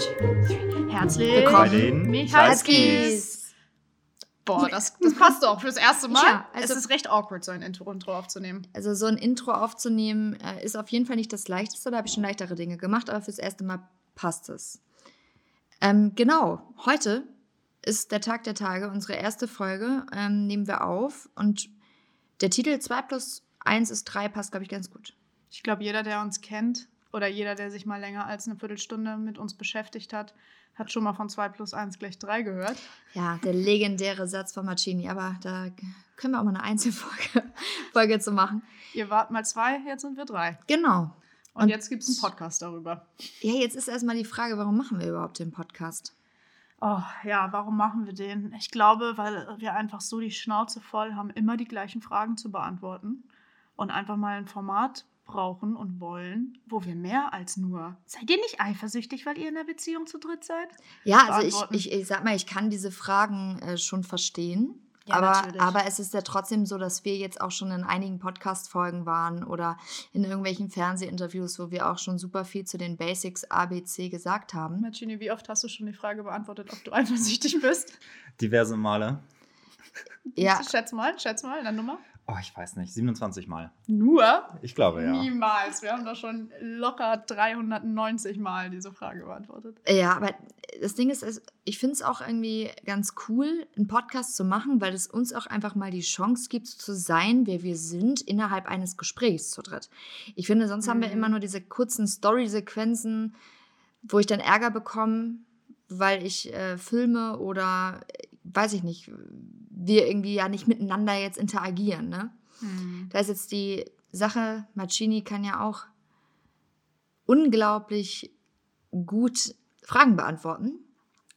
Herzlich Willkommen bei den Michalskis. Boah, das, das passt doch fürs erste Mal. Ja, also- es ist recht awkward, so ein Intro, Intro aufzunehmen. Also so ein Intro aufzunehmen äh, ist auf jeden Fall nicht das Leichteste. Da habe ich schon leichtere Dinge gemacht, aber fürs erste Mal passt es. Ähm, genau, heute ist der Tag der Tage, unsere erste Folge ähm, nehmen wir auf und der Titel 2 plus 1 ist 3 passt, glaube ich, ganz gut. Ich glaube, jeder, der uns kennt oder jeder, der sich mal länger als eine Viertelstunde mit uns beschäftigt hat, hat schon mal von 2 plus 1 gleich 3 gehört. Ja, der legendäre Satz von Marcini, aber da können wir auch mal eine Einzelfolge Folge zu machen. Ihr wart mal zwei, jetzt sind wir drei. Genau. Und, Und- jetzt gibt es einen Podcast darüber. Ja, jetzt ist erstmal die Frage, warum machen wir überhaupt den Podcast? Oh ja, warum machen wir den? Ich glaube, weil wir einfach so die Schnauze voll haben, immer die gleichen Fragen zu beantworten und einfach mal ein Format brauchen und wollen, wo wir mehr als nur. Seid ihr nicht eifersüchtig, weil ihr in der Beziehung zu dritt seid? Ja, also ich, ich, ich sag mal, ich kann diese Fragen äh, schon verstehen. Ja, aber, natürlich. aber es ist ja trotzdem so, dass wir jetzt auch schon in einigen Podcast-Folgen waren oder in irgendwelchen Fernsehinterviews, wo wir auch schon super viel zu den Basics ABC gesagt haben. Marcini, wie oft hast du schon die Frage beantwortet, ob du eifersüchtig bist? Diverse Male. Ja, Schätz mal, schätz mal, eine Nummer. Oh, ich weiß nicht. 27 Mal. Nur? Ich glaube, ja. Niemals. Wir haben doch schon locker 390 Mal diese Frage beantwortet. ja, aber das Ding ist, es- ich finde es auch irgendwie ganz cool, einen Podcast zu machen, weil es uns auch einfach mal die Chance gibt, zu sein, wer wir sind, innerhalb eines Gesprächs zu dritt. Ich finde, sonst haben wir Mhm. immer nur diese kurzen Story-Sequenzen, wo ich dann Ärger bekomme, weil ich äh, filme oder weiß ich nicht, wir irgendwie ja nicht miteinander jetzt interagieren. Ne? Da ist jetzt die Sache, Macini kann ja auch unglaublich gut Fragen beantworten.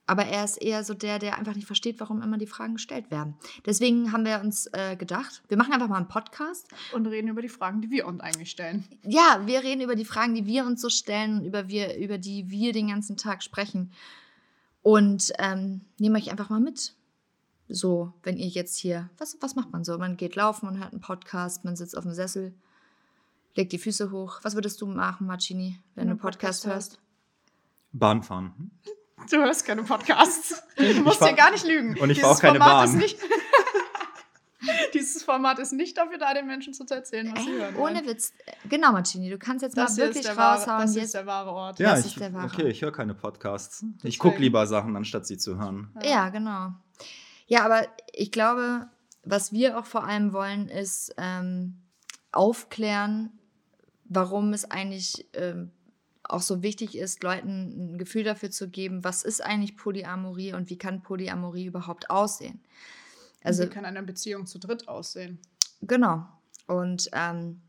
Aber er ist eher so der, der einfach nicht versteht, warum immer die Fragen gestellt werden. Deswegen haben wir uns äh, gedacht, wir machen einfach mal einen Podcast. Und reden über die Fragen, die wir uns eigentlich stellen. Ja, wir reden über die Fragen, die wir uns so stellen und über, wir, über die wir den ganzen Tag sprechen. Und ähm, nehmen euch einfach mal mit. So, wenn ihr jetzt hier, was, was macht man so? Man geht laufen und hört einen Podcast, man sitzt auf dem Sessel, legt die Füße hoch. Was würdest du machen, Marcini, wenn du einen Podcast hörst? Bahn fahren. Du hörst keine Podcasts. Du musst hier gar nicht lügen. und ich auch keine Format Bahn. Ist nicht Dieses Format ist nicht dafür da, den Menschen zu erzählen, was sie Ey, hören. ohne wollen. Witz. Genau, Marcini, du kannst jetzt Das mal wirklich ist der wahre, raushauen. das jetzt, ist der wahre Ort. Ja, Das ich, ist der wahre. okay, ich höre keine Podcasts. Ich gucke lieber Sachen, anstatt sie zu hören. Ja, genau. Ja, aber ich glaube, was wir auch vor allem wollen, ist ähm, aufklären, warum es eigentlich ähm, auch so wichtig ist, Leuten ein Gefühl dafür zu geben, was ist eigentlich Polyamorie und wie kann Polyamorie überhaupt aussehen. Also, wie kann eine Beziehung zu dritt aussehen? genau. Und ähm,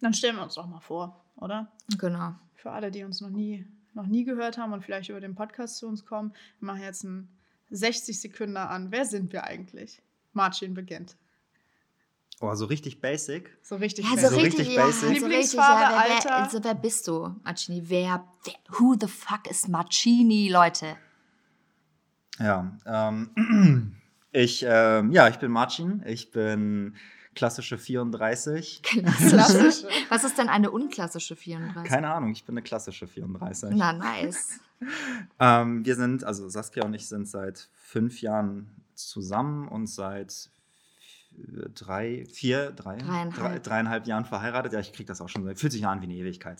Dann stellen wir uns doch mal vor, oder? genau. Für alle, die uns noch nie, noch nie gehört haben und vielleicht über den Podcast zu uns kommen, wir machen jetzt einen 60 Sekunden an. Wer sind wir eigentlich? Marcin beginnt. Oh, so richtig basic. So richtig. Ja, fest. So richtig, ja, basic. so richtig, Lieblingsfarbe, ja, wer, wer, Alter. also, wer bist du, Marcini? Wer, wer, who the fuck is Marcini, Leute? Ja, ähm, ich, ähm, ja, ich bin Marcin. Ich bin klassische 34. Klassisch. Was ist denn eine unklassische 34? Keine Ahnung, ich bin eine klassische 34. Na, nice. Ähm, wir sind, also Saskia und ich sind seit fünf Jahren zusammen und seit drei, vier, drei, Dreieinhalb. drei, dreieinhalb Jahren verheiratet. Ja, ich kriege das auch schon, fühlt sich an wie eine Ewigkeit.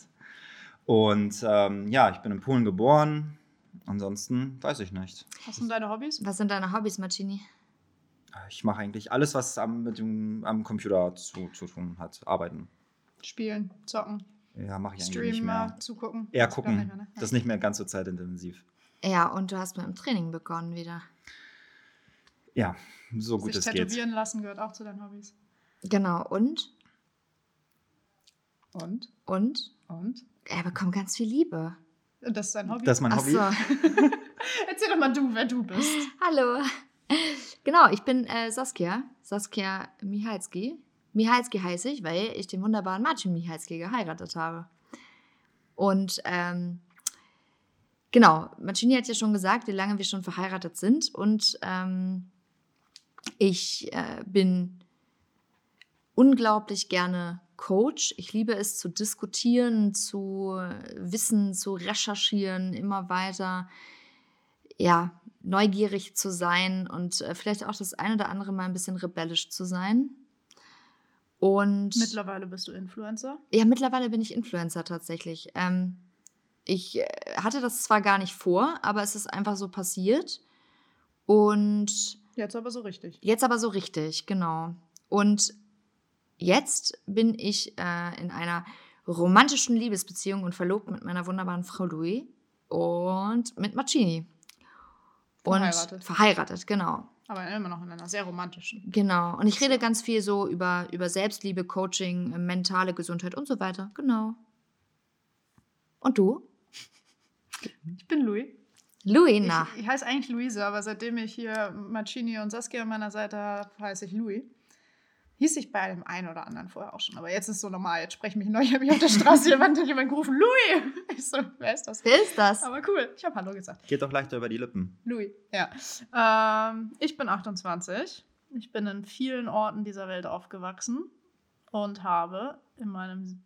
Und ähm, ja, ich bin in Polen geboren. Ansonsten weiß ich nicht. Was sind deine Hobbys? Was sind deine Hobbys, Marcini? Ich mache eigentlich alles, was am, mit dem, am Computer zu, zu tun hat. Arbeiten. Spielen, zocken, Ja, mache ich eigentlich nicht streamen, mehr. zugucken. Gar gucken. nicht mehr, ne? Das ist nicht mehr ganz so zeitintensiv. Ja, und du hast mit dem Training begonnen wieder. Ja, so gut Sich es geht. tätowieren lassen gehört auch zu deinen Hobbys. Genau, und? Und? Und? Und? Er bekommt ganz viel Liebe. Und das ist dein Hobby? Das ist mein Ach Hobby. so. Erzähl doch mal du, wer du bist. Hallo. Genau, ich bin äh, Saskia. Saskia Michalski. Michalski heiße ich, weil ich den wunderbaren Marcin Michalski geheiratet habe. Und ähm, genau, Marcini hat ja schon gesagt, wie lange wir schon verheiratet sind. Und ähm, ich äh, bin unglaublich gerne Coach. Ich liebe es zu diskutieren, zu wissen, zu recherchieren, immer weiter, ja, neugierig zu sein und äh, vielleicht auch das ein oder andere mal ein bisschen rebellisch zu sein. Und Mittlerweile bist du Influencer. ja, mittlerweile bin ich Influencer tatsächlich. Ähm, ich äh, hatte das zwar gar nicht vor, aber es ist einfach so passiert. Und Jetzt aber so richtig. Jetzt aber so richtig, genau. Und jetzt bin ich äh, in einer romantischen Liebesbeziehung und verlobt mit meiner wunderbaren Frau Louis und mit Marcini. Und Verheiratet. verheiratet, genau. Aber immer noch in einer sehr romantischen. Genau. Und ich rede ganz viel so über, über Selbstliebe, Coaching, äh, mentale Gesundheit und so weiter. Genau. Und du? Ich bin Louis. Louis, na. Ich, ich heiße eigentlich Luise, aber seitdem ich hier Marcini und Saskia an meiner Seite habe, heiße ich Louis. Hieß ich bei dem einen oder anderen vorher auch schon. Aber jetzt ist es so normal. Jetzt sprechen mich neu. Ich habe mich auf der Straße jemand, jemand gerufen, Louis! Ich so, wer ist das? Wer ist das? Aber cool, ich habe Hallo gesagt. Geht doch leichter über die Lippen. Louis, ja. Ähm, ich bin 28. Ich bin in vielen Orten dieser Welt aufgewachsen und habe in meinem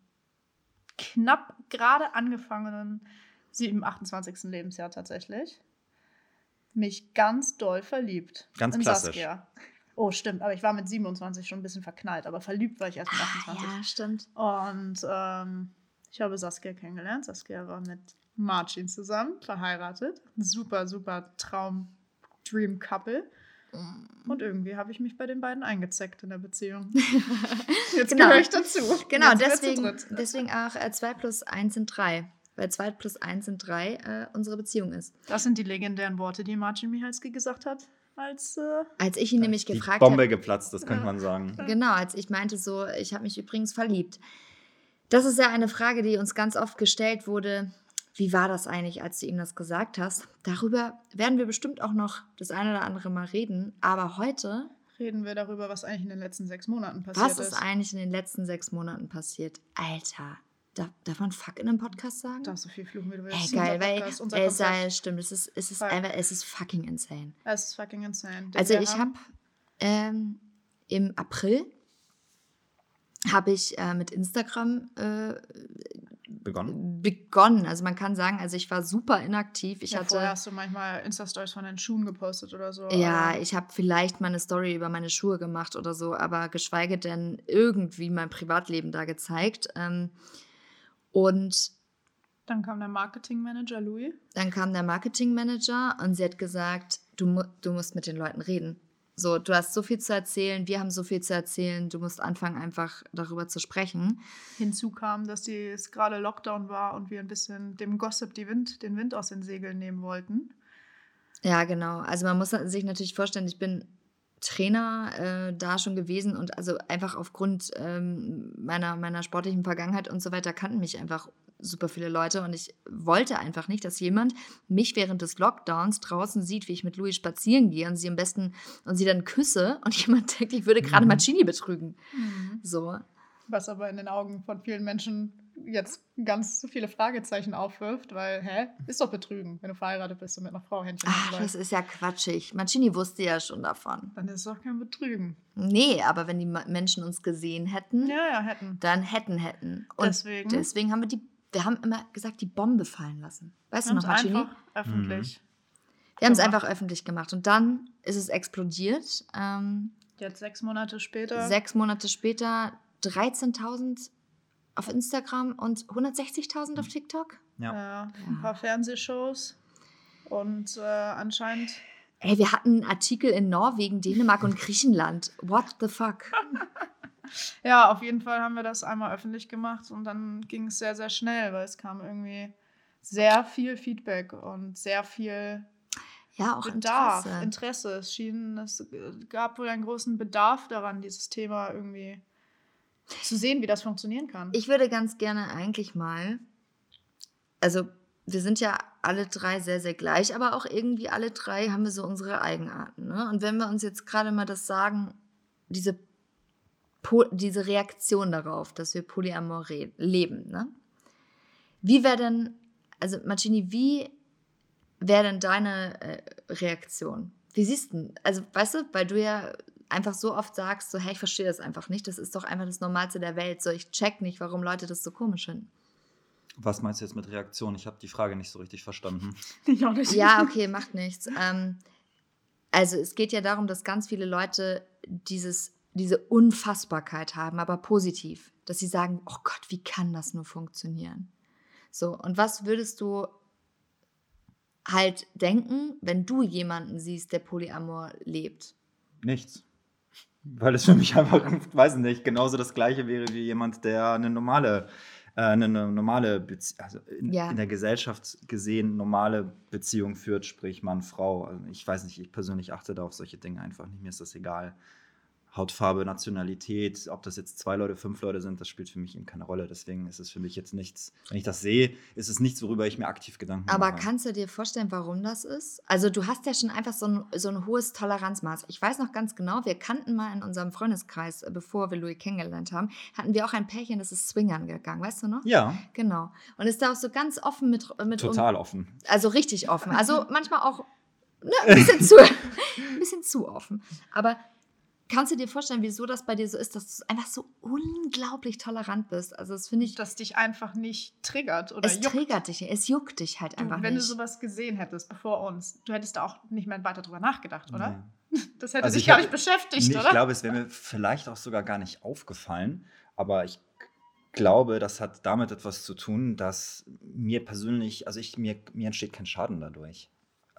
knapp gerade angefangenen 7, 28. Lebensjahr tatsächlich mich ganz doll verliebt. Ganz in klassisch. Saskia. Oh, stimmt, aber ich war mit 27 schon ein bisschen verknallt, aber verliebt war ich erst mit 28. Ah, Ja, stimmt. Und ähm, ich habe Saskia kennengelernt. Saskia war mit Marcin zusammen, verheiratet. Super, super Traum, Dream Couple. Und irgendwie habe ich mich bei den beiden eingezeckt in der Beziehung. Jetzt Genau. gehöre ich dazu. Genau, deswegen, deswegen auch äh, 2 plus 1 sind 3. Weil 2 plus 1 sind 3 äh, unsere Beziehung ist. Das sind die legendären Worte, die Marcin Michalski gesagt hat, als äh, Als ich ihn nämlich Die gefragt Bombe habe. geplatzt, das könnte Ja. man sagen. Genau, als ich meinte so, ich habe mich übrigens verliebt. Das ist ja eine Frage, die uns ganz oft gestellt wurde. Wie war das eigentlich, als du ihm das gesagt hast? Darüber werden wir bestimmt auch noch das eine oder andere Mal reden. Aber heute, reden wir darüber, was eigentlich in den letzten sechs Monaten passiert was ist ist. eigentlich in den letzten sechs Monaten passiert? Alter, darf, darf man Fuck in einem Podcast sagen? Darfst du viel fluchen, wie du willst. Ey, geil, unser weil Podcast, unser es, Konzept. sei, stimmt, es ist, es ist einfach, es ist fucking insane. Es ist fucking insane. Denn Also ich habe ähm, im April habe ich äh, mit Instagram äh, Begonnen. begonnen. Also man kann sagen, also ich war super inaktiv. Ich ja, vorher hatte hast du manchmal Insta-Stories von deinen Schuhen gepostet oder so. ja, ich habe vielleicht mal eine Story über meine Schuhe gemacht oder so, aber geschweige denn irgendwie mein Privatleben da gezeigt. Ähm, und Dann kam der Marketingmanager Louis. Dann kam der Marketingmanager und sie hat gesagt, du, mu du musst mit den Leuten reden. So, du hast so viel zu erzählen, wir haben so viel zu erzählen, du musst anfangen, einfach darüber zu sprechen. Hinzu kam, dass die, es gerade Lockdown war und wir ein bisschen dem Gossip die Wind, den Wind aus den Segeln nehmen wollten. Ja, genau. Also man muss sich natürlich vorstellen, ich bin Trainer äh, da schon gewesen und also einfach aufgrund ähm, meiner, meiner sportlichen Vergangenheit und so weiter kannten mich einfach super viele Leute und ich wollte einfach nicht, dass jemand mich während des Lockdowns draußen sieht, wie ich mit Louis spazieren gehe und sie am besten und sie dann küsse und jemand denkt, ich würde gerade Mhm. Marcini betrügen. So. Was aber in den Augen von vielen Menschen jetzt ganz viele Fragezeichen aufwirft, weil, hä, ist doch Betrügen, wenn du verheiratet bist und mit einer Frau Händchen Ach, das ist ja quatschig. Marcini wusste ja schon davon. Dann ist es doch kein Betrügen. Nee, aber wenn die Menschen uns gesehen hätten, Ja, ja, hätten. dann hätten, hätten. Und Deswegen. deswegen haben wir die, wir haben immer gesagt, die Bombe fallen lassen. Weißt Wir du noch, es Marcini? einfach öffentlich. Wir haben es einfach öffentlich gemacht. Und dann ist es explodiert. Ähm, Jetzt sechs Monate später. sechs Monate später 13.000 auf Instagram und 160.000 auf TikTok. Ja. Ja, ein paar Fernsehshows. Und äh, anscheinend Ey, wir hatten Artikel in Norwegen, Dänemark und Griechenland. What the fuck? Ja, auf jeden Fall haben wir das einmal öffentlich gemacht und dann ging es sehr, sehr schnell, weil es kam irgendwie sehr viel Feedback und sehr viel Ja, auch Bedarf, Interesse. Interesse. Es schien, es gab wohl einen großen Bedarf daran, dieses Thema irgendwie zu sehen, wie das funktionieren kann. Ich würde ganz gerne eigentlich mal, also wir sind ja alle drei sehr, sehr gleich, aber auch irgendwie alle drei haben wir so unsere Eigenarten. Ne? Und wenn wir uns jetzt gerade mal das sagen, diese, diese Reaktion darauf, dass wir Polyamor leben, ne? wie wäre denn, also Marcini, wie wäre denn deine äh, Reaktion? Wie siehst du, also weißt du, weil du ja einfach so oft sagst, so, hey, ich verstehe das einfach nicht, das ist doch einfach das Normalste der Welt, so, ich check nicht, warum Leute das so komisch finden. Was meinst du jetzt mit Reaktion? Ich habe die Frage nicht so richtig verstanden. Ich auch nicht. Ja, okay, macht nichts. Ähm, also es geht ja darum, dass ganz viele Leute dieses, diese Unfassbarkeit haben, aber positiv. Dass sie sagen, oh Gott, wie kann das nur funktionieren? So, und was würdest du halt denken, wenn du jemanden siehst, der Polyamor lebt? Nichts. Weil es für mich einfach, weiß ich nicht, genauso das gleiche wäre wie jemand, der eine normale, äh, eine normale Bezie also in, Ja. in der Gesellschaft gesehen normale Beziehung führt, sprich Mann, Frau. Also ich weiß nicht, ich persönlich achte da auf solche Dinge einfach nicht. Mir ist das egal. Hautfarbe, Nationalität, ob das jetzt zwei Leute, fünf Leute sind, das spielt für mich eben keine Rolle. Deswegen ist es für mich jetzt nichts, wenn ich das sehe, ist es nichts, worüber ich mir aktiv Gedanken Aber mache. kannst du dir vorstellen, warum das ist? Also du hast ja schon einfach so ein, so ein hohes Toleranzmaß. Ich weiß noch ganz genau, wir kannten mal in unserem Freundeskreis, äh, bevor wir Louis kennengelernt haben, hatten wir auch ein Pärchen, das ist Swingern gegangen, weißt du noch? Ja, Genau. Und ist da auch so ganz offen mit, mit total offen. also richtig offen. Also manchmal auch ne, ein, bisschen zu, ein bisschen zu offen. Aber kannst du dir vorstellen, wieso das bei dir so ist, dass du einfach so unglaublich tolerant bist? Also das finde ich, dass dich einfach nicht triggert oder es juckt. triggert dich, es juckt dich halt Du, einfach wenn nicht. du sowas gesehen hättest bevor uns, du hättest da auch nicht mehr weiter drüber nachgedacht, oder? Nee. Das hätte Also dich ich gar nicht beschäftigt, Nee, oder? Ich glaube, es wäre mir vielleicht auch sogar gar nicht aufgefallen, aber ich glaube, das hat damit etwas zu tun, dass mir persönlich, also ich, mir, mir entsteht kein Schaden dadurch.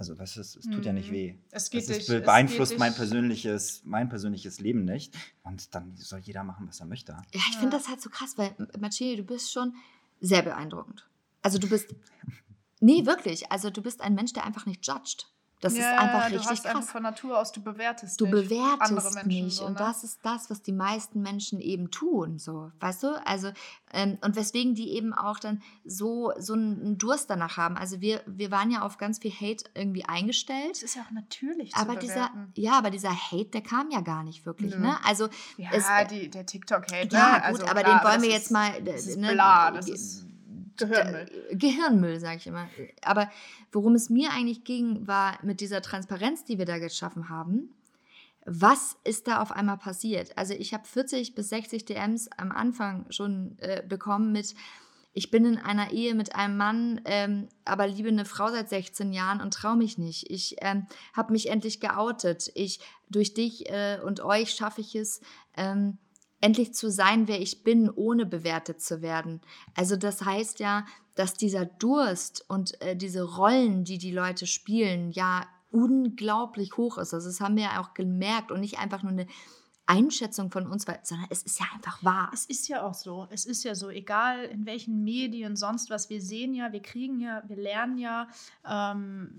Also, weißt du, es, es tut ja nicht Mhm. weh. Es geht Es, ist, es beeinflusst geht mein persönliches, mein persönliches Leben nicht. Und dann soll jeder machen, was er möchte. Ja, ich Ja. finde das halt so krass, weil Marcini, du bist schon sehr beeindruckend. Also du bist, nee, wirklich, also du bist ein Mensch, der einfach nicht judgt. Das Ja, ist einfach du richtig hast einfach krass. von Natur aus, du bewertest Du nicht bewertest nicht so, und ne? das ist das, was die meisten Menschen eben tun, so, weißt du? Also ähm, und weswegen die eben auch dann so so einen Durst danach haben. Also wir wir waren ja auf ganz viel Hate irgendwie Es eingestellt, ist ja auch natürlich aber dieser ja, aber dieser Hate, der kam ja gar nicht wirklich, Nö. ne? Also Ja, es- die, der TikTok-Hate. ja, ne? gut, Also aber klar, den wollen das wir ist- jetzt mal Das ist ne, bla, das ist Gehirnmüll. Äh, Gehirnmüll, sage ich immer. Aber worum es mir eigentlich ging, war mit dieser Transparenz, die wir da geschaffen haben, was ist da auf einmal passiert? Also ich habe 40 bis 60 DMs am Anfang schon äh, bekommen mit, ich bin in einer Ehe mit einem Mann, ähm, aber liebe eine Frau seit 16 Jahren und traue mich nicht. Ich ähm, habe mich endlich geoutet. Ich durch dich äh, und euch schaffe ich es, ähm, endlich zu sein, wer ich bin, ohne bewertet zu werden. Also das heißt ja, dass dieser Durst und äh, diese Rollen, die die Leute spielen, ja unglaublich hoch ist. Also das haben wir ja auch gemerkt und nicht einfach nur eine Einschätzung von uns, weil, sondern es ist ja einfach wahr. Es ist ja auch so. Es ist ja so, egal in welchen Medien, sonst was, wir sehen ja, wir kriegen ja, wir lernen ja ähm,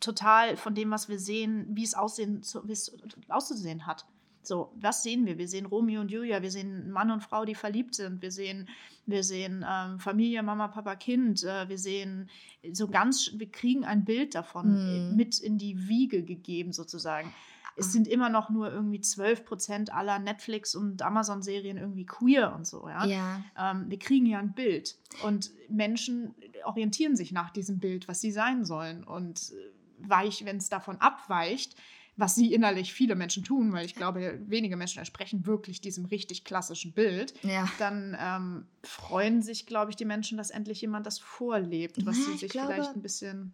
total von dem, was wir sehen, wie es aussehen, wie es auszusehen hat. So, was sehen wir? Wir sehen Romeo und Julia, wir sehen Mann und Frau, die verliebt sind, wir sehen, wir sehen ähm, Familie, Mama, Papa, Kind, äh, wir sehen so ganz, wir kriegen ein Bild davon Mhm. äh, mit in die Wiege gegeben sozusagen. Es sind immer noch nur irgendwie 12 Prozent aller Netflix- und Amazon-Serien irgendwie queer und so, ja. Ja. Ähm, wir kriegen ja ein Bild und Menschen orientieren sich nach diesem Bild, was sie sein sollen. Und äh, weich, wenn es davon abweicht, was sie innerlich viele Menschen tun, weil ich glaube, wenige Menschen entsprechen wirklich diesem richtig klassischen Bild, Ja. dann ähm, freuen sich, glaube ich, die Menschen, dass endlich jemand das vorlebt, was sie ich sich glaube- vielleicht ein bisschen.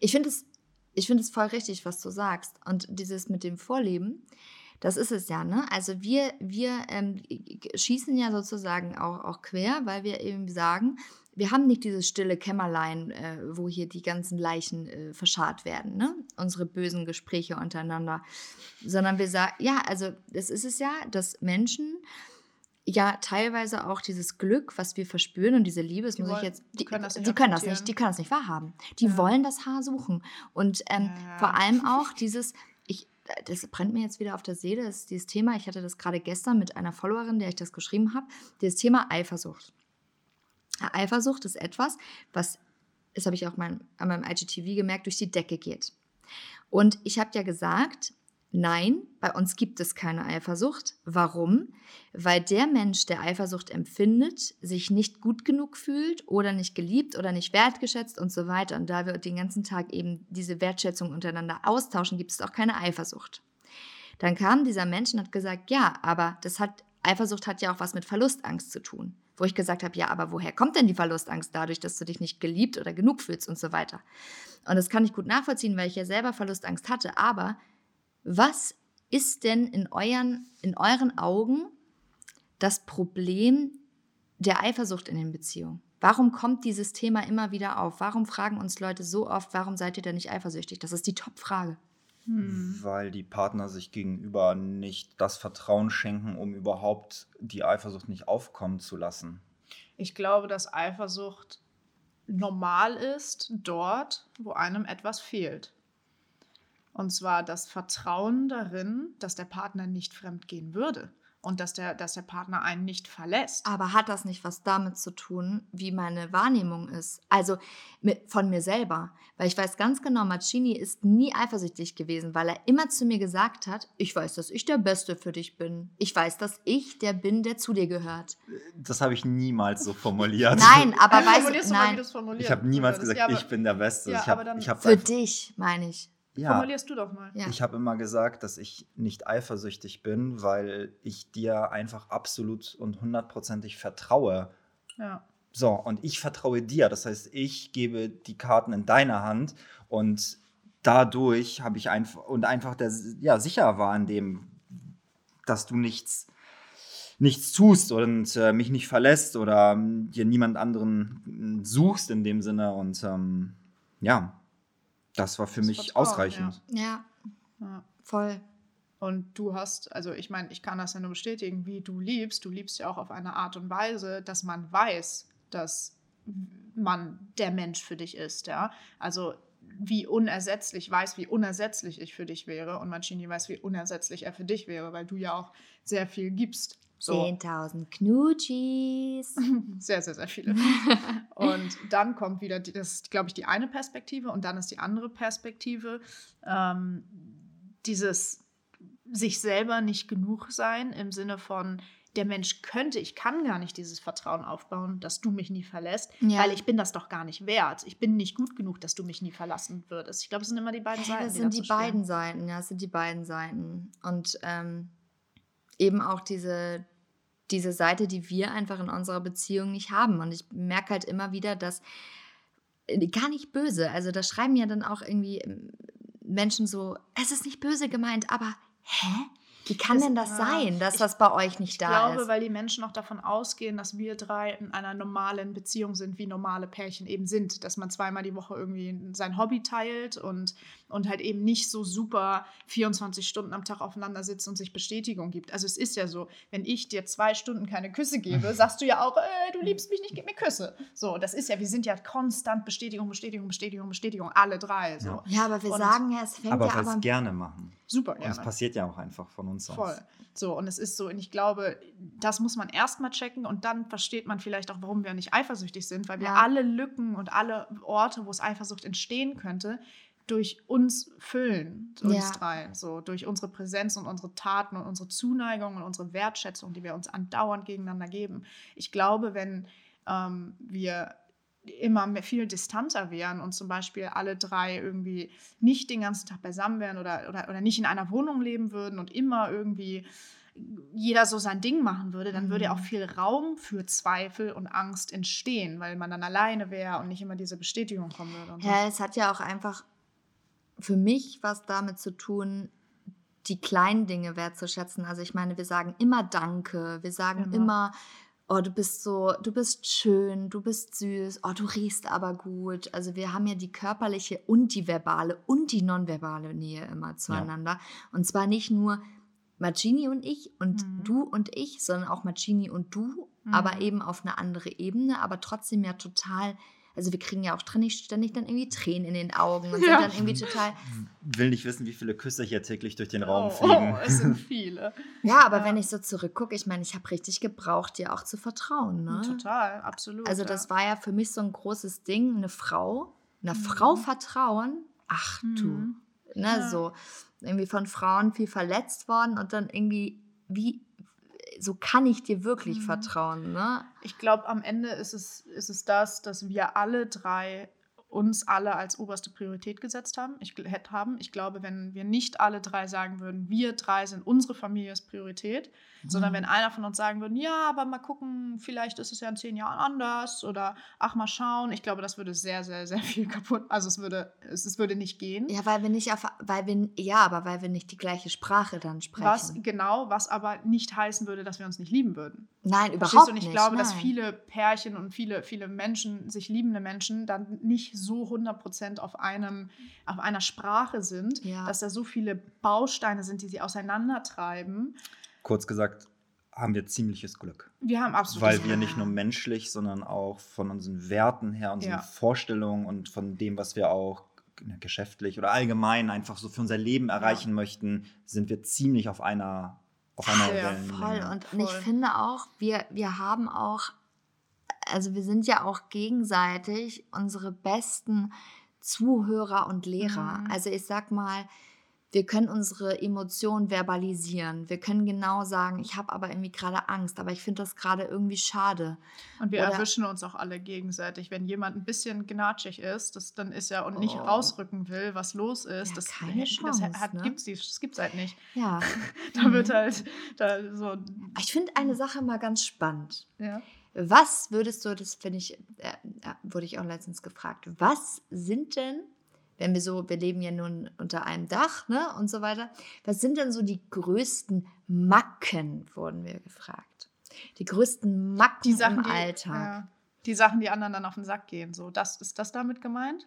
Ich finde es, ich finde es voll richtig, was du sagst. Und dieses mit dem Vorleben, das ist es ja, ne? Also wir, wir ähm, schießen ja sozusagen auch, auch quer, weil wir eben sagen, wir haben nicht dieses stille Kämmerlein, äh, wo hier die ganzen Leichen äh, verscharrt werden, ne? Unsere bösen Gespräche untereinander. Sondern wir sagen, ja, also das ist es ja, dass Menschen ja teilweise auch dieses Glück, was wir verspüren und diese Liebe, das Die muss ich wollen- jetzt, die können das nicht die können das nicht, die können das nicht wahrhaben. Die Ja. wollen das Haar suchen. Und ähm, Ja. vor allem auch dieses, ich, das brennt mir jetzt wieder auf der Seele, das ist dieses Thema, ich hatte das gerade gestern mit einer Followerin, der ich das geschrieben habe, dieses Thema Eifersucht. Eifersucht ist etwas, was, das habe ich auch mein, an meinem IGTV gemerkt, durch die Decke geht. Und ich habe ja gesagt, nein, bei uns gibt es keine Eifersucht. Warum? Weil der Mensch, der Eifersucht empfindet, sich nicht gut genug fühlt oder nicht geliebt oder nicht wertgeschätzt und so weiter. Und da wir den ganzen Tag eben diese Wertschätzung untereinander austauschen, gibt es auch keine Eifersucht. Dann kam dieser Mensch und hat gesagt, ja, aber das hat, Eifersucht hat ja auch was mit Verlustangst zu tun. Wo ich gesagt habe, ja, aber woher kommt denn die Verlustangst dadurch, dass du dich nicht geliebt oder genug fühlst und so weiter. Und das kann ich gut nachvollziehen, weil ich ja selber Verlustangst hatte. Aber was ist denn in euren, in euren Augen das Problem der Eifersucht in den Beziehungen? Warum kommt dieses Thema immer wieder auf? Warum fragen uns Leute so oft, warum seid ihr denn nicht eifersüchtig? Das ist die Top-Frage. Hm. Weil die Partner sich gegenüber nicht das Vertrauen schenken, um überhaupt die Eifersucht nicht aufkommen zu lassen. Ich glaube, dass Eifersucht normal ist dort, wo einem etwas fehlt. Und zwar das Vertrauen darin, dass der Partner nicht fremd gehen würde und dass der, dass der Partner einen nicht verlässt. Aber hat das nicht was damit zu tun, wie meine Wahrnehmung ist? Also mit, von mir selber. Weil ich weiß ganz genau, Mancini ist nie eifersüchtig gewesen, weil er immer zu mir gesagt hat, ich weiß, dass ich der Beste für dich bin. Ich weiß, dass ich der bin, der zu dir gehört. Das habe ich niemals so formuliert. Nein, aber weißt du, mal, nein, formuliert Ich habe niemals gesagt, Ja, aber ich bin der Beste. Ja, ich hab, aber dann- ich hab für einfach- dich, meine ich. Ja, Formulierst du doch mal. Ja. Ich habe immer gesagt, dass ich nicht eifersüchtig bin, weil ich dir einfach absolut und hundertprozentig vertraue. Ja. So, und ich vertraue dir. Das heißt, ich gebe die Karten in deine Hand und dadurch habe ich einfach und einfach der, ja, sicher war an dem, dass du nichts, nichts tust und äh, mich nicht verlässt oder ähm, dir niemand anderen äh, suchst in dem Sinne. Und ähm, ja, das war für Das mich ausreichend. Ja, ja. voll. Und du hast, also ich meine, ich kann das ja nur bestätigen, wie du liebst. Du liebst ja auch auf eine Art und Weise, dass man weiß, dass man der Mensch für dich ist, ja. Also wie unersetzlich, weiß, wie unersetzlich ich für dich wäre und Mancini weiß, wie unersetzlich er für dich wäre, weil du ja auch sehr viel gibst. So. 10.000 Knutschis. Sehr, sehr, sehr viele. und dann kommt wieder, die, das ist, glaube ich, die eine Perspektive und dann ist die andere Perspektive, ähm, dieses sich selber nicht genug sein im Sinne von, der Mensch könnte, ich kann gar nicht dieses Vertrauen aufbauen, dass du mich nie verlässt, Ja. weil ich bin das doch gar nicht wert. Ich bin nicht gut genug, dass du mich nie verlassen würdest. Ich glaube, es sind immer die beiden Seiten. das die sind die stehen. beiden Seiten, ja, das sind die beiden Seiten. Und ähm, eben auch diese, diese Seite, die wir einfach in unserer Beziehung nicht haben. Und ich merke halt immer wieder, dass äh, gar nicht böse, also da schreiben ja dann auch irgendwie ähm, Menschen so, es ist nicht böse gemeint, aber hä? Wie kann Das- denn das sein, dass ich- das bei euch nicht Ich da glaube, ist? weil die Menschen auch davon ausgehen, dass wir drei in einer normalen Beziehung sind, wie normale Pärchen eben sind. Dass man zweimal die Woche irgendwie sein Hobby teilt und, und halt eben nicht so super 24 Stunden am Tag aufeinander sitzt und sich Bestätigung gibt. Also es ist ja so, wenn ich dir zwei Stunden keine Küsse gebe, sagst du ja auch, äh, du liebst mich nicht, gib mir Küsse. So, das ist ja, wir sind ja konstant Bestätigung, Bestätigung, Bestätigung, Bestätigung, alle drei. So. Ja. aber wir Und- sagen ja, es fängt Aber ja aber gerne machen. Super Und es gerne. passiert ja auch einfach von uns aus. Voll. So, und es ist so, und ich glaube, das muss man erstmal checken und dann versteht man vielleicht auch, warum wir nicht eifersüchtig sind, weil wir Ja. alle Lücken und alle Orte, wo es Eifersucht entstehen könnte, durch uns füllen, uns Ja. drei. So, durch unsere Präsenz und unsere Taten und unsere Zuneigung und unsere Wertschätzung, die wir uns andauernd gegeneinander geben. Ich glaube, wenn ähm, wir immer mehr, viel distanter wären und zum Beispiel alle drei irgendwie nicht den ganzen Tag beisammen wären oder, oder, oder nicht in einer Wohnung leben würden und immer irgendwie jeder so sein Ding machen würde, dann würde Mhm. auch viel Raum für Zweifel und Angst entstehen, weil man dann alleine wäre und nicht immer diese Bestätigung kommen würde. Und so. Ja, es hat ja auch einfach für mich was damit zu tun, die kleinen Dinge wertzuschätzen. Also ich meine, wir sagen immer Danke, wir sagen Immer. immer, oh, du bist so, du bist schön, du bist süß, oh, du riechst aber gut. Also wir haben ja die körperliche und die verbale und die nonverbale Nähe immer zueinander. Und zwar nicht nur Magini und ich und Mhm. du und ich, sondern auch Magini und du, Mhm. aber eben auf eine andere Ebene, aber trotzdem ja total, also wir kriegen ja auch ständig, ständig dann irgendwie Tränen in den Augen und Ja. sind dann irgendwie total, Will nicht wissen, wie viele Küsse hier täglich durch den Raum oh, fliegen. oh, es sind viele. ja, aber Ja. wenn ich so zurückgucke, ich meine, ich habe richtig gebraucht, dir auch zu vertrauen, ne? Total, absolut. Also ja. das war ja für mich so ein großes Ding, eine Frau, einer Mhm. Frau vertrauen, ach du, Mhm. ne, Ja. so irgendwie von Frauen viel verletzt worden und dann irgendwie, wie, so kann ich dir wirklich Mhm. vertrauen, ne? Ich glaube, am Ende ist es, ist es das, dass wir alle drei uns alle als oberste Priorität gesetzt haben. Ich, haben. ich glaube, wenn wir nicht alle drei sagen würden, wir drei sind unsere Familie ist Priorität, sondern Mhm. wenn einer von uns sagen würde, ja, aber mal gucken, vielleicht ist es ja in zehn Jahren anders oder ach, mal schauen. Ich glaube, das würde sehr, sehr, sehr viel kaputt, also es würde, es, es würde nicht gehen. Ja, weil wir nicht auf, weil wir, ja, aber weil wir nicht die gleiche Sprache dann sprechen. Was genau, was aber nicht heißen würde, dass wir uns nicht lieben würden. Nein, Verstehst überhaupt du? Und ich nicht. glaube, dass nein. viele Pärchen und viele, viele Menschen, sich liebende Menschen, dann nicht so 100% auf, einem, auf einer Sprache sind, Ja. dass da so viele Bausteine sind, die sie auseinandertreiben. Kurz gesagt, haben wir ziemliches Glück. Wir haben absolut Weil Ja. wir nicht nur menschlich, sondern auch von unseren Werten her, unseren Ja. Vorstellungen und von dem, was wir auch geschäftlich oder allgemein einfach so für unser Leben erreichen möchten, sind wir ziemlich auf einer, auf einer Ja, Wellenlänge. Voll. Und Voll. ich finde auch, wir, wir haben auch, also wir sind ja auch gegenseitig unsere besten Zuhörer und Lehrer. Mhm. Also ich sag mal, wir können unsere Emotionen verbalisieren. Wir können genau sagen, ich habe aber irgendwie gerade Angst, aber ich finde das gerade irgendwie schade. Und wir Oder- erwischen uns auch alle gegenseitig. Wenn jemand ein bisschen gnatschig ist, das, dann ist er und nicht Oh. rausrücken will, was los ist. Ja, das keine das Chance, hat, ne? gibt's, das gibt's halt nicht. Ja. Da wird halt da so. Ich finde eine Sache mal ganz spannend. Ja. Was würdest du, das finde ich, äh, äh, wurde ich auch letztens gefragt, was sind denn, wenn wir so, wir leben ja nun unter einem Dach, ne, und so weiter, was sind denn so die größten Macken, wurden wir gefragt. Die größten Macken Die Sachen, im die, Alltag. Ja, die Sachen, die anderen dann auf den Sack gehen. So, das, ist das damit gemeint?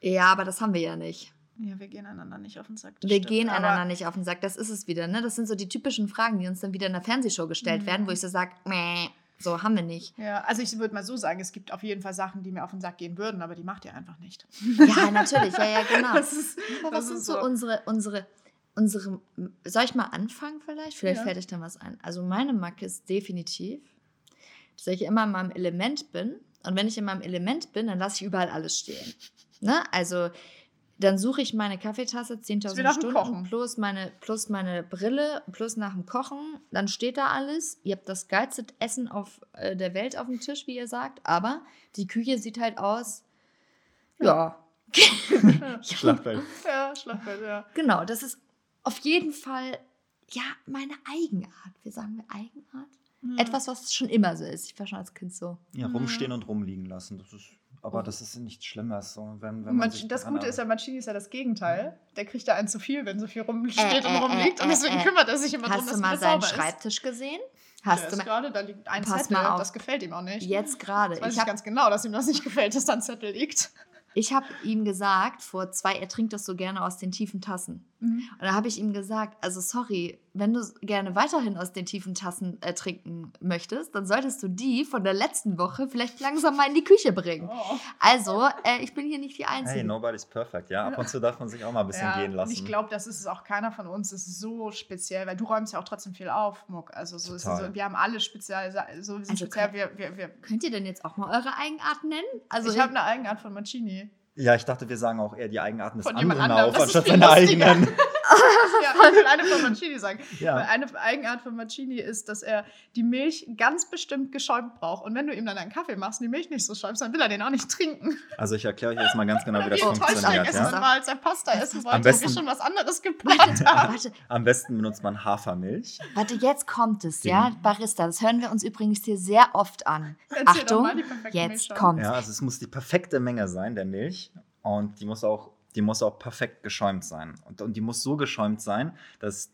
Ja. aber das haben wir ja nicht. Ja, wir gehen einander nicht auf den Sack. Wir stimmt. gehen einander nicht auf den Sack, das ist es wieder, ne? Das sind so die typischen Fragen, die uns dann wieder in der Fernsehshow gestellt Mhm. werden, wo ich so sage, meh, so haben wir nicht. Ja, also ich würde mal so sagen, es gibt auf jeden Fall Sachen, die mir auf den Sack gehen würden, aber die macht ihr einfach nicht. Ja, natürlich, ja, ja, genau. Das ist, Aber was sind ist so unsere, unsere, unsere, soll ich mal anfangen vielleicht? Vielleicht Ja. fällt euch dann was ein. Also meine Macke ist definitiv, dass ich immer in meinem Element bin. Und wenn ich in meinem Element bin, dann lasse ich überall alles stehen. Ne? Also dann suche ich meine Kaffeetasse Ist wie 10.000 nach dem Stunden Kochen. plus meine, plus meine Brille plus nach dem Kochen. Dann steht da alles. Ihr habt das geilste Essen auf äh, der Welt auf dem Tisch, wie ihr sagt. Aber die Küche sieht halt aus, ja. Schlachtfeld. Ja, Schlachtfeld, ja. Genau, das ist auf jeden Fall ja meine Eigenart. Wir sagen wir Eigenart. Mhm. Etwas, was schon immer so ist. Ich war schon als Kind so. Ja, Mhm. rumstehen und rumliegen lassen. Das ist, aber Oh. das ist nichts Schlimmes. So, wenn, wenn man Man, das Gute ist ja, Mancini ist ja das Gegenteil. Der kriegt da einen zu viel, wenn so viel rumsteht Äh, und äh, rumliegt. äh, und deswegen äh, kümmert er sich immer darum, Hast dass du mal wieder seinen sauber ist. Schreibtisch gesehen? Hast du mal, gerade, da liegt ein Pass Zettel, mal auf. das gefällt ihm auch nicht. jetzt gerade. Das weiß Ich habe ganz genau, dass ihm das nicht gefällt, dass da ein Zettel liegt. ich hab ihm gesagt, vor zwei, er trinkt das so gerne aus den tiefen Tassen. Und da habe ich ihm gesagt, also sorry, wenn du gerne weiterhin aus den tiefen Tassen äh, trinken möchtest, dann solltest du die von der letzten Woche vielleicht langsam mal in die Küche bringen. Oh. Also, äh, ich bin hier nicht die Einzige. Hey, nobody's perfect. Ja, ab und zu darf man sich auch mal ein bisschen Ja, gehen lassen. Ich glaube, das ist es auch keiner von uns. Das ist so speziell, weil du räumst ja auch trotzdem viel auf, Muck. Also so ist so, wir haben alle speziell, so wir sind Also speziell, kann- wir, wir, wir, Könnt ihr denn jetzt auch mal eure Eigenart nennen? Also ich habe eine Eigenart von Mancini. Ja, ich dachte, wir sagen auch eher die Eigenarten des Von anderen auf, anstatt seine eigenen. ja, ich will eine von Mancini sagen. Ja. Weil eine Eigenart von Mancini ist, dass er die Milch ganz bestimmt geschäumt braucht. Und wenn du ihm dann einen Kaffee machst und die Milch nicht so schäumst, dann will er den auch nicht trinken. Also ich erkläre euch jetzt mal ganz genau, wie das er funktioniert. Ja? war, als er Pasta essen Am wollte und besten- wir schon was anderes geplant. Warte, Am besten benutzt man Hafermilch. warte, jetzt kommt es, ja, Barista. Das hören wir uns übrigens hier sehr oft an. Erzähl doch Achtung, mal jetzt kommt. Ja, also es muss die perfekte Menge sein der Milch und die muss auch, die muss auch perfekt geschäumt sein. Und, und die muss so geschäumt sein, dass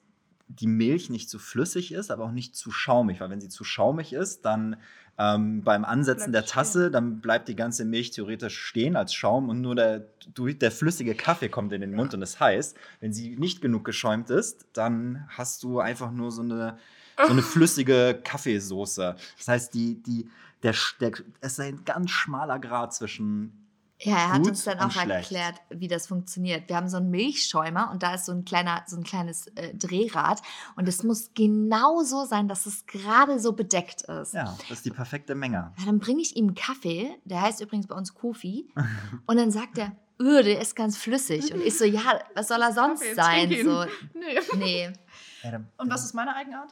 die Milch nicht zu flüssig ist, aber auch nicht zu schaumig, weil wenn sie zu schaumig ist, dann ähm, beim Ansetzen der Tasse, dann bleibt die ganze Milch theoretisch stehen als Schaum und nur der, der flüssige Kaffee kommt in den Mund und ist heiß. Wenn sie nicht genug geschäumt ist, dann hast du einfach nur so eine, so eine flüssige Kaffeesoße. Das heißt, die, die, der, der, es ist ein ganz schmaler Grad zwischen Ja, er hat uns dann auch erklärt, wie das funktioniert. Wir haben so einen Milchschäumer und da ist so ein kleiner, so ein kleines äh, Drehrad und es muss genau so sein, dass es gerade so bedeckt ist. Ja, das ist die perfekte Menge. Ja, dann bringe ich ihm einen Kaffee, der heißt übrigens bei uns Kofi, und dann sagt er, öh, der ist ganz flüssig. Und ich so, ja, was soll er sonst Kaffee, sein? So, Nee. nee. Und was ist meine Eigenart?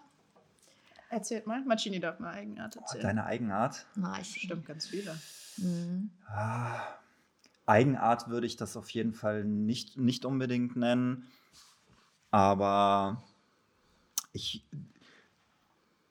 Erzählt mal. Mancini darf eine Eigenart Oh, erzählen. Deine Eigenart? Na, ich, Stimmt, ganz viele. Mhm. Ah, Eigenart würde ich das auf jeden Fall nicht, nicht unbedingt nennen. Aber ich,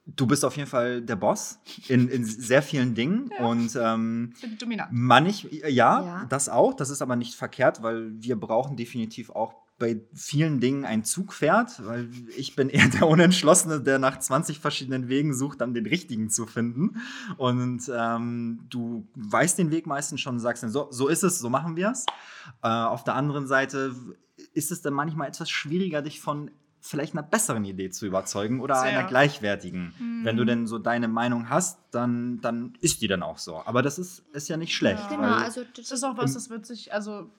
du bist auf jeden Fall der Boss in, in sehr vielen Dingen. Ja. Und ähm, Ich bin dominant. manch, ja, Ja. das auch. Das ist aber nicht verkehrt, weil wir brauchen definitiv auch bei vielen Dingen ein Zugpferd, weil ich bin eher der Unentschlossene, der nach 20 verschiedenen Wegen sucht, dann den richtigen zu finden. Und ähm, du weißt den Weg meistens schon und sagst dann, so, so ist es, so machen wir es. Äh, auf der anderen Seite ist es dann manchmal etwas schwieriger, dich von vielleicht einer besseren Idee zu überzeugen oder Sehr. einer gleichwertigen. Mhm. Wenn du denn so deine Meinung hast, dann, dann ist die dann auch so. Aber das ist, ist ja nicht schlecht. Ja. Genau, also Das ist auch was, das wird sich, also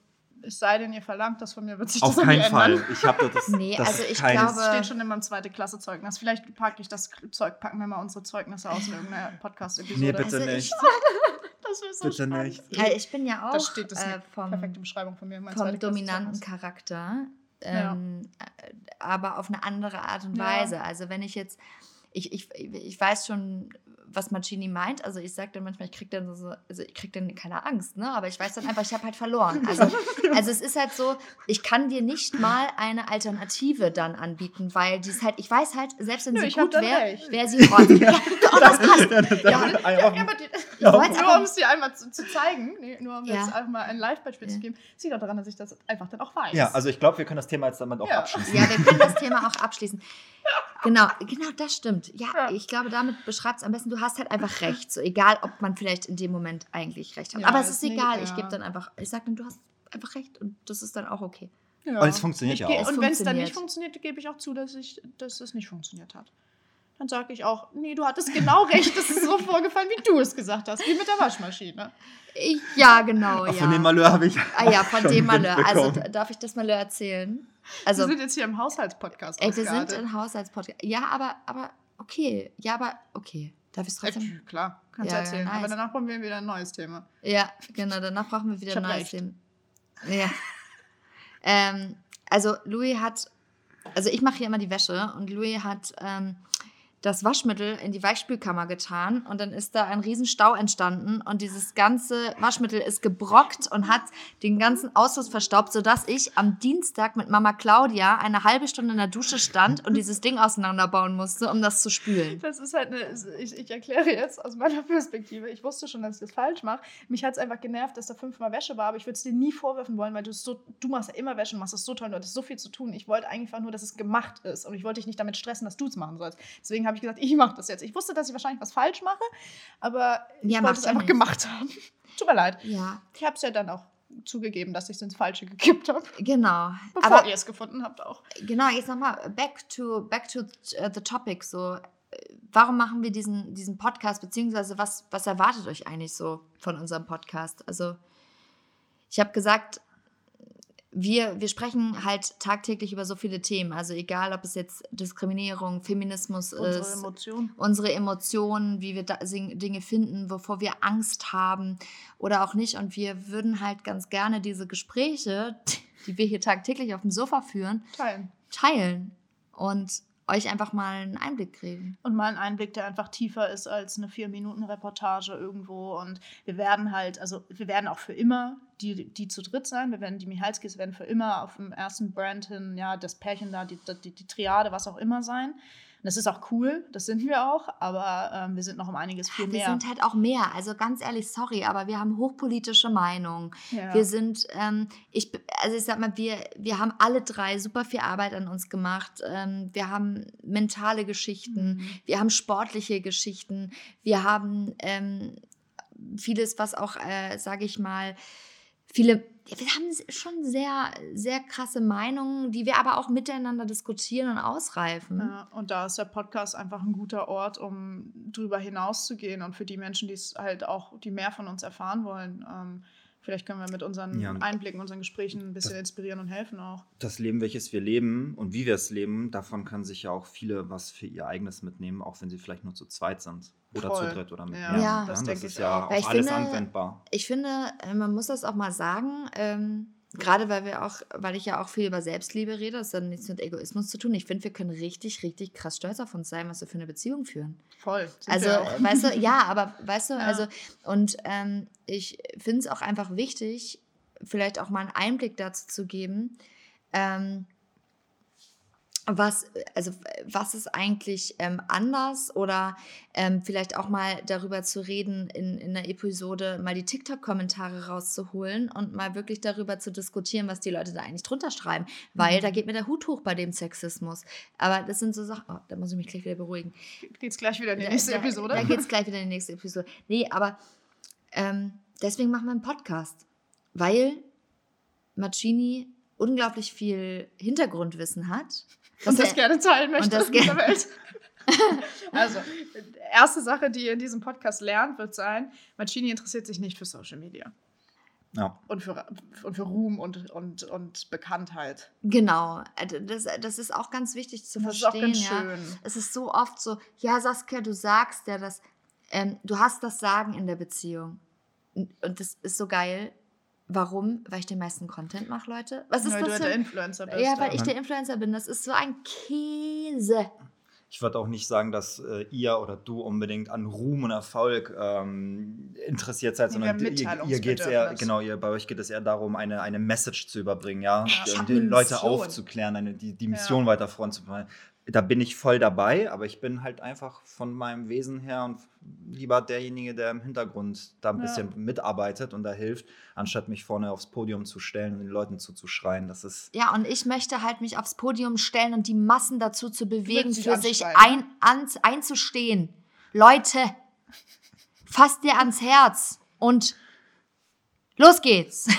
es sei denn, ihr verlangt das von mir, wird sich Auf das keinen nie Fall. ändern. Ich habe das. Nee, das also ist ich keines- glaube- steht schon in meinem zweite Klasse Zeugnis. Vielleicht packe ich das Zeug, packen wir mal unsere Zeugnisse aus in irgendeiner Podcast-Episode. Nee, bitte Also ich- nicht. Das wäre so Bitte spannend. nicht. ja, ich bin ja auch Das steht, das ist äh, eine vom, perfekte Beschreibung von mir. vom dominanten. Charakter, Ja. ähm, äh, aber auf eine andere Art und Ja. Weise. Also wenn ich jetzt, ich, ich, ich weiß schon, was Mancini meint. Also ich sage dann manchmal, ich kriege dann so, also ich kriege dann keine Angst, ne? Aber ich weiß dann einfach, ich habe halt verloren. Also, also es ist halt so, ich kann dir nicht mal eine Alternative dann anbieten, weil die ist halt, ich weiß halt, selbst wenn Nö, sie hab gut wäre, wäre sie rot. ja, oh, das passt. Ja, das- Ja, ja, Ja, aber die, Ich nur um es dir einmal zu, zu zeigen, nee, nur um Ja. jetzt einfach mal ein Live-Beispiel Ja. zu geben, sieht doch daran, dass ich das einfach dann auch weiß. ja, also ich glaube, wir können das Thema jetzt damit auch Ja. abschließen. Ja, wir können das Thema auch abschließen. Genau, genau, das stimmt. Ja, Ja. ich glaube, damit beschreibt es am besten, du hast halt einfach recht. So egal, ob man vielleicht in dem Moment eigentlich recht hat. Ja, Aber es ist nicht- egal, ich ja. gebe dann einfach, ich sage dann, du hast einfach recht und das ist dann auch okay. Ja. Und es funktioniert ich ja auch. Und wenn es dann nicht funktioniert, gebe ich auch zu, dass, ich, dass es nicht funktioniert hat. Dann sage ich auch, nee, du hattest genau recht, es ist so vorgefallen, wie du es gesagt hast, wie mit der Waschmaschine. Ich, ja, genau, ja. Von dem Malheur habe ich. ah ja, von dem Malheur. Also darf ich das Malheur erzählen? Also, wir sind jetzt hier im Haushaltspodcast. ey, wir sind ein Haushaltspodcast. Ja, aber, aber okay. Ja, aber okay. Darf ich es trotzdem? Äh, Klar, kannst Ja, du erzählen. ja, Aber nice. danach brauchen wir wieder ein neues Thema. Ja, genau, danach brauchen wir wieder ein neues recht. Thema. Ja. ähm, also Louis hat, also ich mache hier immer die Wäsche und Louis hat ähm, das Waschmittel in die Weichspülkammer getan und dann ist da ein Riesenstau entstanden und dieses ganze Waschmittel ist gebrockt und hat den ganzen Ausfluss verstaubt, sodass ich am Dienstag mit Mama Claudia eine halbe Stunde in der Dusche stand und dieses Ding auseinanderbauen musste, um das zu spülen. Das ist halt eine, ich, ich erkläre jetzt aus meiner Perspektive. Ich wusste schon, dass ich das falsch mache. Mich hat es einfach genervt, dass da fünfmal Wäsche war, aber ich würde es dir nie vorwerfen wollen, weil du so, du machst ja immer Wäsche und machst es so toll, du hattest so viel zu tun. Ich wollte einfach nur, dass es gemacht ist und ich wollte dich nicht damit stressen, dass du es machen sollst. Deswegen habe ich gesagt, ich mache das jetzt. Ich wusste, dass ich wahrscheinlich was falsch mache, aber ich Ja, wollte es einfach nichts. gemacht haben. Tut mir leid. Ja, Ich habe es ja dann auch zugegeben, dass ich es ins Falsche gekippt habe, genau. bevor Aber ihr es gefunden habt auch. Genau, jetzt nochmal back to, back to äh, the topic. So, äh, warum machen wir diesen, diesen Podcast, beziehungsweise was, was erwartet euch eigentlich so von unserem Podcast? Also, ich habe gesagt, wir, wir sprechen halt tagtäglich über so viele Themen. Also, egal, ob es jetzt Diskriminierung, Feminismus Unsere ist, Emotionen. unsere Emotionen, wie wir Dinge finden, wovor wir Angst haben oder auch nicht. Und wir würden halt ganz gerne diese Gespräche, die wir hier tagtäglich auf dem Sofa führen, Teilen. teilen und euch einfach mal einen Einblick geben. Und mal ein Einblick, der einfach tiefer ist als eine vier Minuten Reportage irgendwo. Und wir werden halt, also wir werden auch für immer die, die zu dritt sein. Wir werden die Michalskis werden für immer auf dem ersten Brand hin, ja, das Pärchen da, die, die, die Triade, was auch immer sein. Und das ist auch cool, das sind wir auch, aber ähm, wir sind noch um einiges viel Wir mehr. sind halt auch mehr. Also ganz ehrlich, sorry, aber wir haben hochpolitische Meinungen. ja. Wir sind, ähm, ich, also ich sag mal, wir, wir haben alle drei super viel Arbeit an uns gemacht. Ähm, wir haben mentale Geschichten, Mhm. wir haben sportliche Geschichten, wir haben ähm, vieles, was auch, äh, sage ich mal, viele, wir haben schon sehr, sehr krasse Meinungen, die wir aber auch miteinander diskutieren und ausreifen. Ja, und da ist der Podcast einfach ein guter Ort, um drüber hinauszugehen und für die Menschen, die es halt auch, die mehr von uns erfahren wollen. Ähm, vielleicht können wir mit unseren Ja. Einblicken, unseren Gesprächen ein bisschen inspirieren und helfen auch. Das Leben, welches wir leben und wie wir es leben, davon können sich ja auch viele was für ihr eigenes mitnehmen, auch wenn sie vielleicht nur zu zweit sind. Oder Voll. zu dritt oder mit Ja, mehr. Ja. das das denke ist ich ja auch. alles finde, anwendbar. Ich finde, äh, man muss das auch mal sagen, ähm, gerade weil wir auch, weil ich ja auch viel über Selbstliebe rede, das hat nichts mit Egoismus zu tun. Ich finde, wir können richtig, richtig krass stolz auf uns sein, was wir für eine Beziehung führen. Voll. Also, weißt du, ja, aber weißt du, Ja. also, und ähm, ich finde es auch einfach wichtig, vielleicht auch mal einen Einblick dazu zu geben, ähm, was, also, was ist eigentlich ähm, anders oder ähm, vielleicht auch mal darüber zu reden, in, in einer Episode mal die TikTok-Kommentare rauszuholen und mal wirklich darüber zu diskutieren, was die Leute da eigentlich drunter schreiben, weil Mhm. da geht mir der Hut hoch bei dem Sexismus. Aber das sind so Sachen, oh, da muss ich mich gleich wieder beruhigen. Geht's gleich wieder in die Da- nächste da, Episode? Da geht es gleich wieder in die nächste Episode. Nee, aber ähm, deswegen machen wir einen Podcast, weil Macini unglaublich viel Hintergrundwissen hat. Und das er- gerne teilen möchte und das in dieser ge- Welt. also, erste Sache, die ihr in diesem Podcast lernt, wird sein, Mancini interessiert sich nicht für Social Media Ja. und für, und für Ruhm und, und, und Bekanntheit. Genau, äh, das, das ist auch ganz wichtig zu Das ist auch verstehen. ganz ja. schön. Es ist so oft so, ja, Saskia, du sagst ja, dass ähm, du hast das Sagen in der Beziehung. Und und das ist so geil. Warum? Weil ich den meisten Content mache, Leute. Was ist Weil du das der für Influencer bist. Ja, weil ich der Influencer bin. Das ist so ein Käse. Ich würde auch nicht sagen, dass äh, ihr oder du unbedingt an Ruhm und Erfolg ähm, interessiert seid, sondern ihr, ihr geht eher, genau, ihr, bei euch geht es eher darum, eine, eine Message zu überbringen, ja, Ja. Die Leute Mission. aufzuklären, eine, die, die Mission weiter voranzubringen. Da bin ich voll dabei, aber ich bin halt einfach von meinem Wesen her und lieber derjenige, der im Hintergrund da ein Ja. bisschen mitarbeitet und da hilft, anstatt mich vorne aufs Podium zu stellen und den Leuten zuzuschreien. Das ist Ja, und ich möchte halt mich aufs Podium stellen und die Massen dazu zu bewegen, für sich ein, ans, einzustehen. Leute, fasst dir ans Herz und los geht's.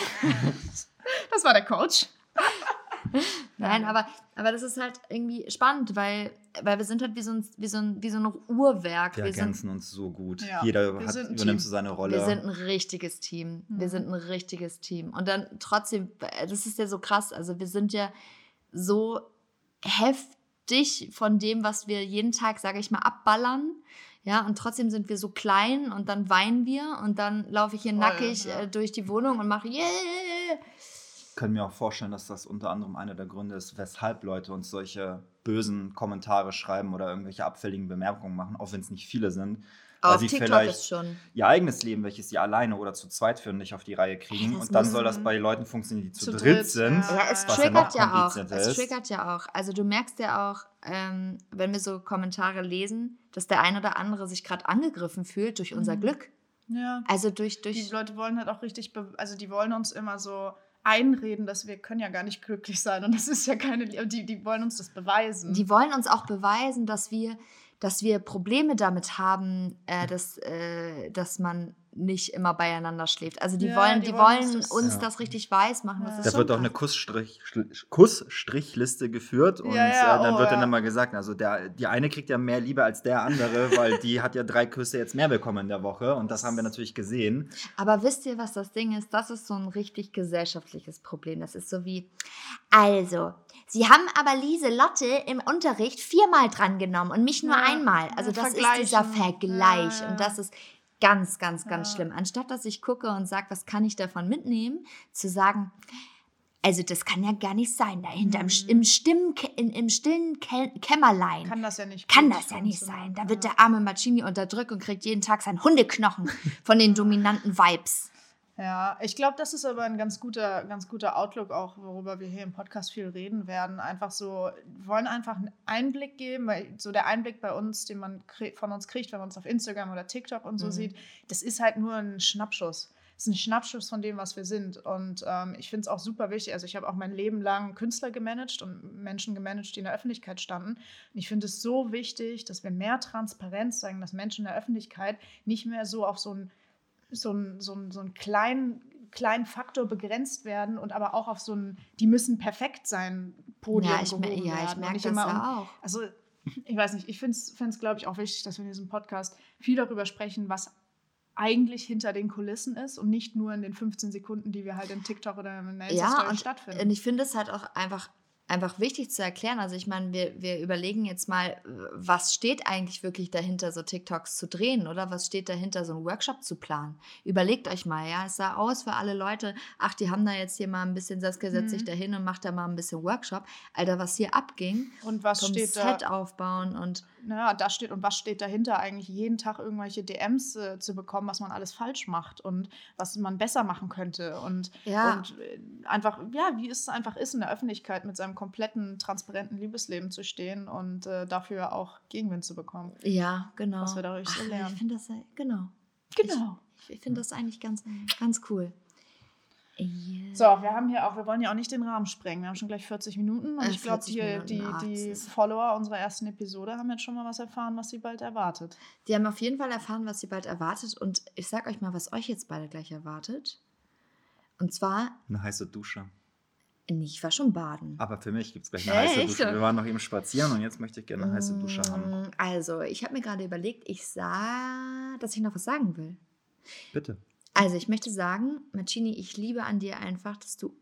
Das war der Coach. Nein, aber, aber das ist halt irgendwie spannend, weil, weil wir sind halt wie so ein, wie so ein, wie so ein Uhrwerk. wir wir sind, ergänzen uns so gut. Ja, Jeder wir hat, sind übernimmt Team. so seine Rolle. wir sind ein richtiges Team. Wir Mhm. sind ein richtiges Team. Und dann trotzdem, das ist ja so krass. Also wir sind ja so heftig von dem, was wir jeden Tag, sage ich mal, abballern. Ja, und trotzdem sind wir so klein und dann weinen wir und dann laufe ich hier Voll, nackig ja. äh, durch die Wohnung und mache yeah. Können mir auch vorstellen, dass das unter anderem einer der Gründe ist, weshalb Leute uns solche bösen Kommentare schreiben oder irgendwelche abfälligen Bemerkungen machen, auch wenn es nicht viele sind. Weil Auf sie TikTok vielleicht ist schon. ihr eigenes Leben, welches sie alleine oder zu zweit führen, nicht auf die Reihe kriegen. Ey, das und dann soll das bei Leuten funktionieren, die zu, Zu dritt, dritt, sind. ja. Ja, es ja triggert noch ja auch. Es ist. triggert ja auch. Also du merkst ja auch, ähm, wenn wir so Kommentare lesen, dass der ein oder andere sich gerade angegriffen fühlt durch unser Mhm. Glück. Ja. Also durch, Die durch Leute wollen halt auch richtig, be- also die wollen uns immer so einreden, dass wir können ja gar nicht glücklich sein und das ist ja keine, die, die wollen uns das beweisen. die wollen uns auch beweisen, dass wir, dass wir Probleme damit haben, äh, dass, äh, dass man nicht immer beieinander schläft. Also die Ja, wollen, die die, wollen wollen uns uns, das- das, Ja. richtig weiß machen. Ja. Das ist Da wird auch eine Kussstrich, Kussstrichliste geführt und Ja, ja, äh, dann oh, wird dann ja. immer gesagt, also der, die eine kriegt ja mehr Liebe als der andere, weil die hat ja drei Küsse jetzt mehr bekommen in der Woche und das haben wir natürlich gesehen. Aber wisst ihr, was das Ding ist? Das ist so ein richtig gesellschaftliches Problem. Das ist so wie, also, Sie haben aber Lieselotte im Unterricht viermal drangenommen und mich nur Ja, einmal. Also ja, das ist dieser. Vergleich Ja, ja. und das ist ganz, ganz, ganz Ja. schlimm. Anstatt dass ich gucke und sage, was kann ich davon mitnehmen, zu sagen, also das kann ja gar nicht sein. Dahinter im, Mhm. im, Stimmen, in, im stillen Kä Kämmerlein kann das ja nicht. kann das ja nicht sein. Da wird der arme Macini unterdrückt und kriegt jeden Tag seinen Hundeknochen von den dominanten Vibes. Ja, ich glaube, das ist aber ein ganz guter, ganz guter Outlook auch, worüber wir hier im Podcast viel reden werden. Einfach so, wir wollen einfach einen Einblick geben, weil so der Einblick bei uns, den man von uns kriegt, wenn man uns auf Instagram oder TikTok und so Mhm. sieht, das ist halt nur ein Schnappschuss. Das ist ein Schnappschuss von dem, was wir sind. Und ähm, ich finde es auch super wichtig. Also ich habe auch mein Leben lang Künstler gemanagt und Menschen gemanagt, die in der Öffentlichkeit standen. Und ich finde es so wichtig, dass wir mehr Transparenz zeigen, dass Menschen in der Öffentlichkeit nicht mehr so auf so ein so einen so einen- so einen kleinen, kleinen Faktor begrenzt werden und aber auch auf so ein, die müssen perfekt sein, Podium ja, ich, gehoben ja, ich merke das immer ja auch. Also, ich weiß nicht, ich finde es, glaube ich, auch wichtig, dass wir in diesem Podcast viel darüber sprechen, was eigentlich hinter den Kulissen ist und nicht nur in den 15 Sekunden, die wir halt in TikTok oder in der Ja, stattfinden. und ich finde es halt auch einfach, einfach wichtig zu erklären. Also ich meine, wir, wir überlegen jetzt mal, was steht eigentlich wirklich dahinter, so TikToks zu drehen oder was steht dahinter, so einen Workshop zu planen. Überlegt euch mal, ja, es sah aus für alle Leute, ach, die haben da jetzt hier mal ein bisschen, Saskia setzt sich Mhm. da hin und macht da mal ein bisschen Workshop. Alter, was hier abging, und was vom steht Set da? aufbauen und naja, da steht und was steht dahinter, eigentlich jeden Tag irgendwelche DMs äh, zu bekommen, was man alles falsch macht und was man besser machen könnte. Und, Ja. und äh, einfach, ja, wie es einfach ist, in der Öffentlichkeit mit seinem kompletten, transparenten Liebesleben zu stehen und äh, dafür auch Gegenwind zu bekommen. Ja, genau. Was wir dadurch so Ach, lernen. Ich finde das, genau. Genau. Ich, ich finde das eigentlich ganz, ganz cool. Yeah. So, wir haben hier auch, wir wollen ja auch nicht den Rahmen sprengen. Wir haben schon gleich 40 Minuten und Äh, ich glaube, 40 die, die, die Follower unserer ersten Episode haben jetzt schon mal was erfahren, was sie bald erwartet. Die haben auf jeden Fall erfahren, was sie bald erwartet. Und ich sag euch mal, was euch jetzt beide gleich erwartet. Und zwar, Eine heiße Dusche. nee, ich war schon baden. Aber für mich gibt es gleich eine heiße Echt? Dusche. Wir waren noch eben spazieren und jetzt möchte ich gerne eine heiße Dusche haben. Mm, Also, ich habe mir gerade überlegt, ich sah, dass ich noch was sagen will. Bitte. Also, ich möchte sagen, Marcini, ich liebe an dir einfach, dass du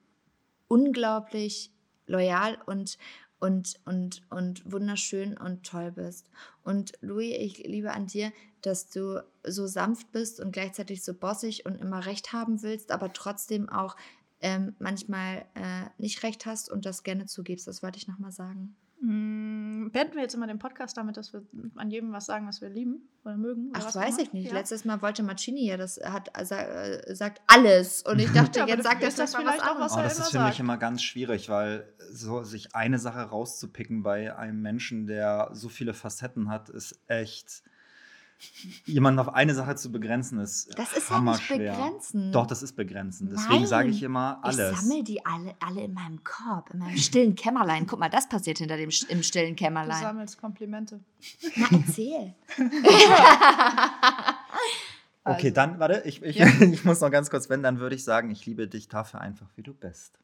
unglaublich loyal und, und, und, und wunderschön und toll bist. Und Louis, ich liebe an dir, dass du so sanft bist und gleichzeitig so bossig und immer recht haben willst, aber trotzdem auch ähm, manchmal äh, nicht recht hast und das gerne zugibst. Das wollte ich nochmal sagen. Mm, Beenden wir jetzt immer den Podcast damit, dass wir an jedem was sagen, was wir lieben oder mögen? Oder Ach, was weiß ich nicht. immer? Letztes Mal wollte Marcini ja, das hat äh, sa- sagt alles. Und ich dachte, Ja, jetzt sagt er das vielleicht mal was vielleicht auch was anderes. Oh, das ist für mich sagt. immer ganz schwierig, weil so sich eine Sache rauszupicken bei einem Menschen, der so viele Facetten hat, ist echt. Jemanden auf eine Sache zu begrenzen, ist Das ist ja nicht begrenzen. Doch, das ist begrenzen. Deswegen sage ich immer alles. Ich sammle die alle, alle in meinem Korb, in meinem stillen Kämmerlein. Guck mal, das passiert hinter dem im stillen Du Kämmerlein. sammelst Komplimente. Na, erzähl. Okay, Also. dann, warte, ich, ich, Ja. ich muss noch ganz kurz, wenn, dann würde ich sagen, ich liebe dich dafür einfach, wie du bist.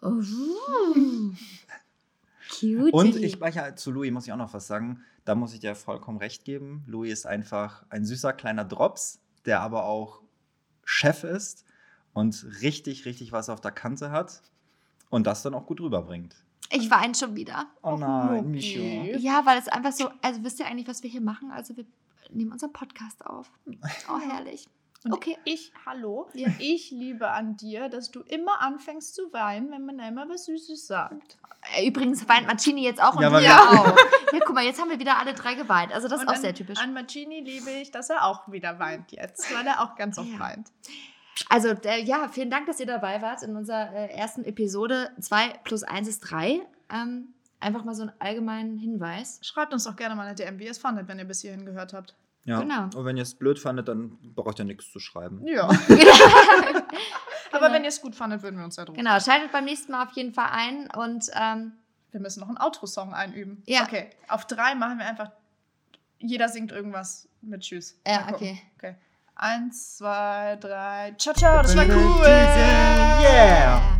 Oh. Cutie. Und ich, ja, zu Louis muss ich auch noch was sagen. Da muss ich dir vollkommen recht geben. Louis ist einfach ein süßer kleiner Drops, der aber auch Chef ist und richtig, richtig was auf der Kante hat und das dann auch gut rüberbringt. Ich weine schon wieder. Oh Och, nein. Micho. Ja, weil es einfach so, also wisst ihr eigentlich, was wir hier machen? Also wir nehmen unseren Podcast auf. Oh, herrlich. Und Okay. ich, hallo, Ja. ich liebe an dir, dass du immer anfängst zu weinen, wenn man einmal was Süßes sagt. Äh, Übrigens weint Marcini jetzt auch und Ja, wir wir- auch. Ja, guck mal, jetzt haben wir wieder alle drei geweint. Also das ist Und auch an, sehr typisch. An Marcini liebe ich, dass er auch wieder weint jetzt, weil er auch ganz oft Ja. weint. Also der, ja, vielen Dank, dass ihr dabei wart in unserer äh, ersten Episode 2 plus 1 ist 3. Ähm, einfach mal so einen allgemeinen Hinweis. Schreibt uns doch gerne mal eine DM, wie ihr es fandet, wenn ihr bis hierhin gehört habt. Ja. Genau. Und wenn ihr es blöd fandet, dann braucht ihr nichts zu schreiben. Ja. Aber Genau. wenn ihr es gut fandet, würden wir uns darüber Genau, schaltet beim nächsten Mal auf jeden Fall ein und ähm, Wir müssen noch einen Outro-Song einüben. Ja. Okay, auf drei machen wir einfach. Jeder singt irgendwas mit Tschüss. Ja, Mal gucken. okay. okay. Eins, zwei, drei. Ciao, ciao, das war cool. Yeah!